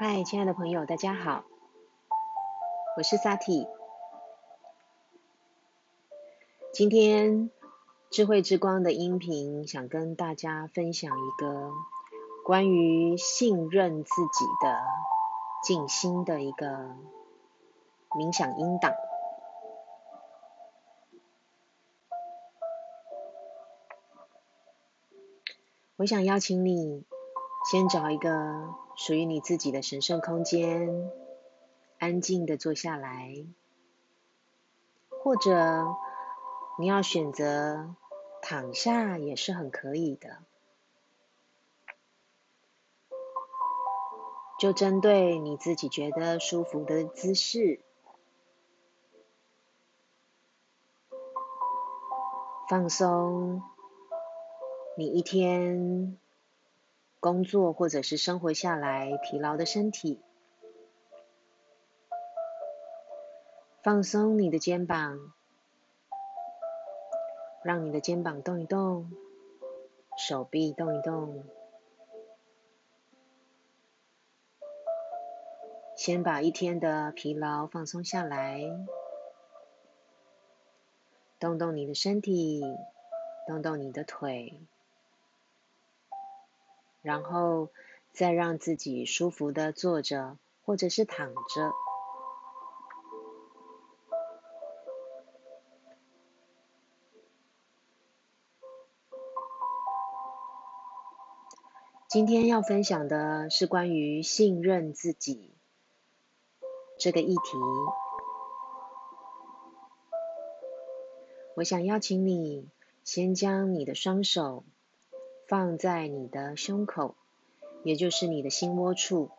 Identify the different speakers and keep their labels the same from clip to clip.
Speaker 1: 嗨，亲爱的朋友，大家好，我是萨提。今天智慧之光的音频，想跟大家分享一个关于信任自己的静心的一个冥想音档。我想邀请你先找一个属于你自己的神圣空间，安静的坐下来，或者你要选择躺下也是很可以的。就针对你自己觉得舒服的姿势，放松。你一天工作或者是生活下来疲劳的身体，放松你的肩膀，让你的肩膀动一动，手臂动一动，先把一天的疲劳放松下来，动动你的身体，动动你的腿。然后再让自己舒服的坐着，或者是躺着。今天要分享的是关于信任自己这个议题。我想邀请你先将你的双手。放在你的胸口，也就是你的心窝处，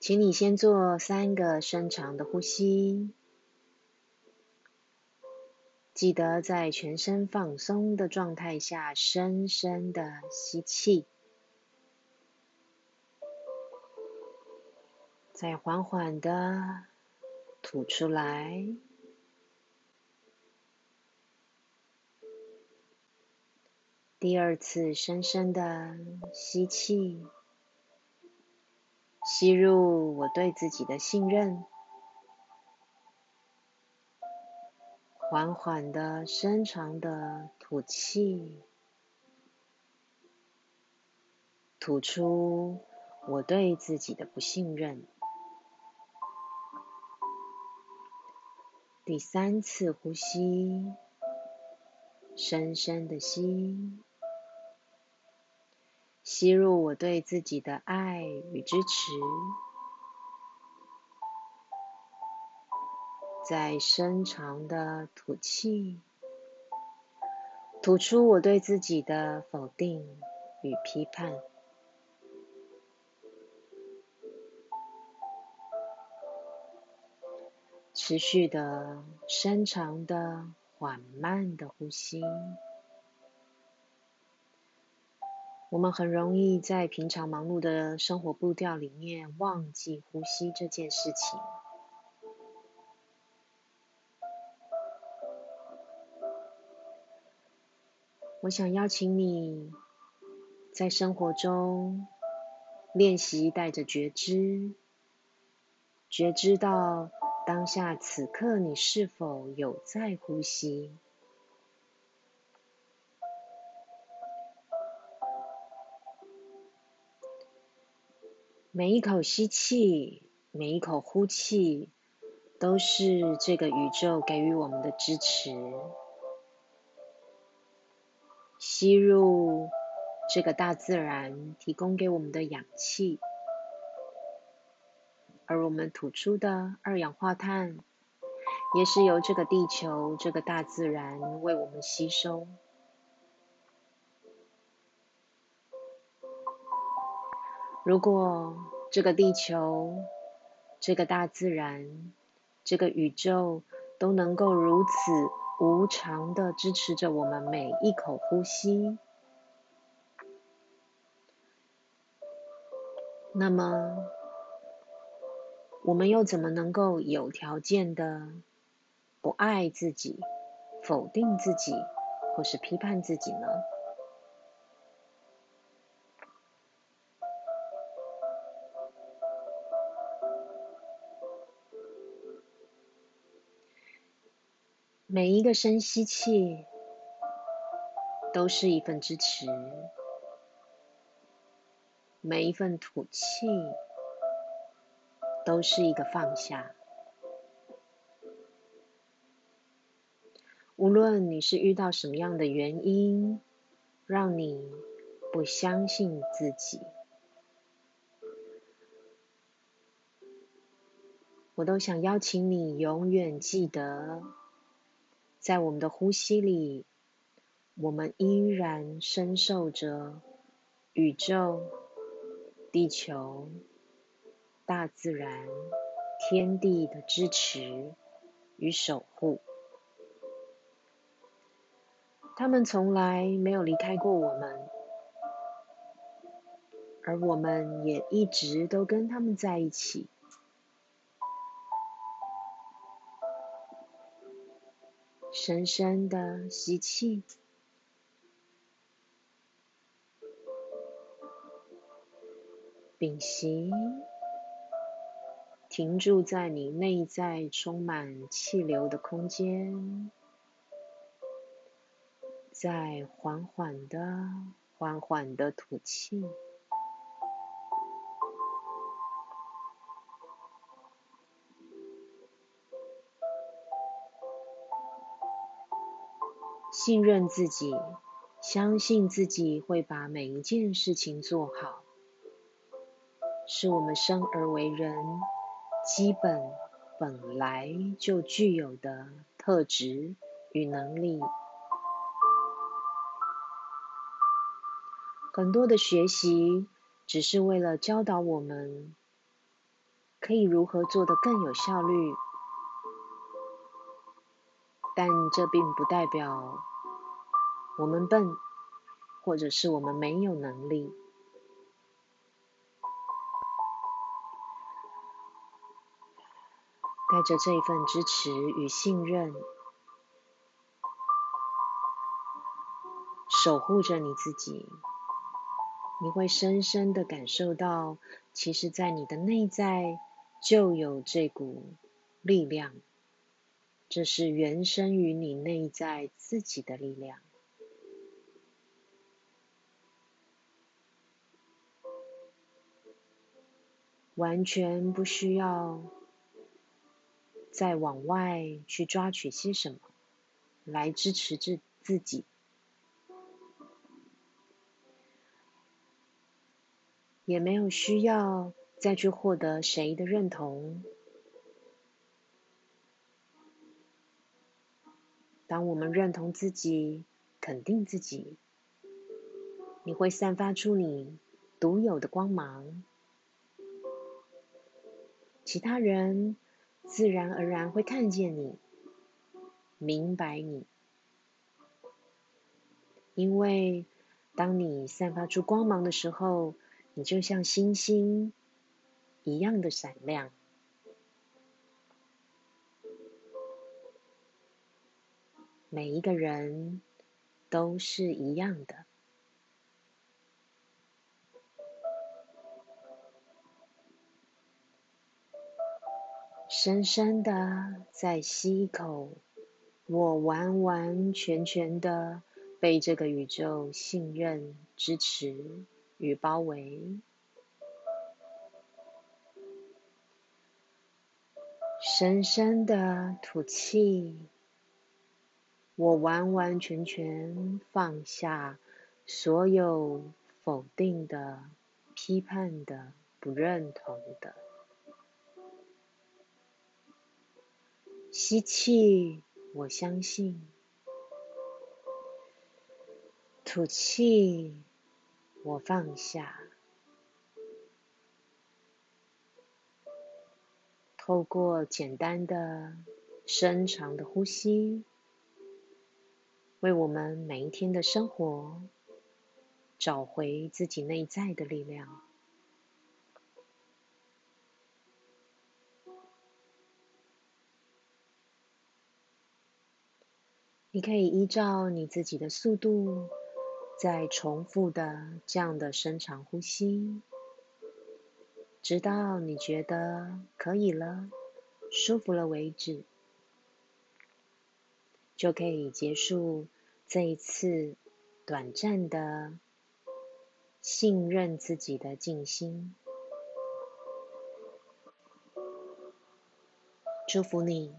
Speaker 1: 请你先做三个深长的呼吸，记得在全身放松的状态下，深深的吸气。再缓缓的吐出来，第二次深深的吸气，吸入我对自己的信任，缓缓的深长的吐气，吐出我对自己的不信任。第三次呼吸，深深的吸，吸入我对自己的爱与支持，再深长的吐气，吐出我对自己的否定与批判。持续的、深长的、缓慢的呼吸。我们很容易在平常忙碌的生活步调里面忘记呼吸这件事情。我想邀请你在生活中练习带着觉知，觉知到。当下此刻，你是否有在呼吸？每一口吸气，每一口呼气，都是这个宇宙给予我们的支持。吸入这个大自然提供给我们的氧气。而我们吐出的二氧化碳，也是由这个地球、这个大自然为我们吸收。如果这个地球、这个大自然、这个宇宙都能够如此无偿的支持着我们每一口呼吸，那么。我们又怎么能够有条件的不爱自己、否定自己或是批判自己呢？每一个深吸气，都是一份支持；每一份吐气，都是一个放下。无论你是遇到什么样的原因，让你不相信自己，我都想邀请你永远记得。在我们的呼吸里，我们依然深受着宇宙、地球、大自然、天地的支持与守护。他们从来没有离开过我们，而我们也一直都跟他们在一起。深深的吸气，屏息，停住在你内在充满气流的空间，再缓缓的、缓缓的吐气。信任自己，相信自己会把每一件事情做好，是我们生而为人基本本来就具有的特质与能力。很多的学习只是为了教导我们，可以如何做得更有效率。但这并不代表我们笨，或者是我们没有能力。带着这一份支持与信任，守护着你自己，你会深深的感受到，其实，在你的内在就有这股力量。这是原生于你内在自己的力量，完全不需要再往外去抓取些什么来支持自自己，也没有需要再去获得谁的认同。当我们认同自己、肯定自己，你会散发出你独有的光芒，其他人自然而然会看见你、明白你，因为当你散发出光芒的时候，你就像星星一样的闪亮。每一个人都是一样的。深深的再吸一口，我完完全全的被这个宇宙信任、支持与包围。深深的吐气。我完完全全放下所有否定的、批判的、不认同的。吸气，我相信；吐气，我放下。透过简单的、深长的呼吸。为我们每一天的生活找回自己内在的力量。你可以依照你自己的速度，再重复的这样的深长呼吸，直到你觉得可以了、舒服了为止，就可以结束这一次短暂的信任自己的静心。祝福你。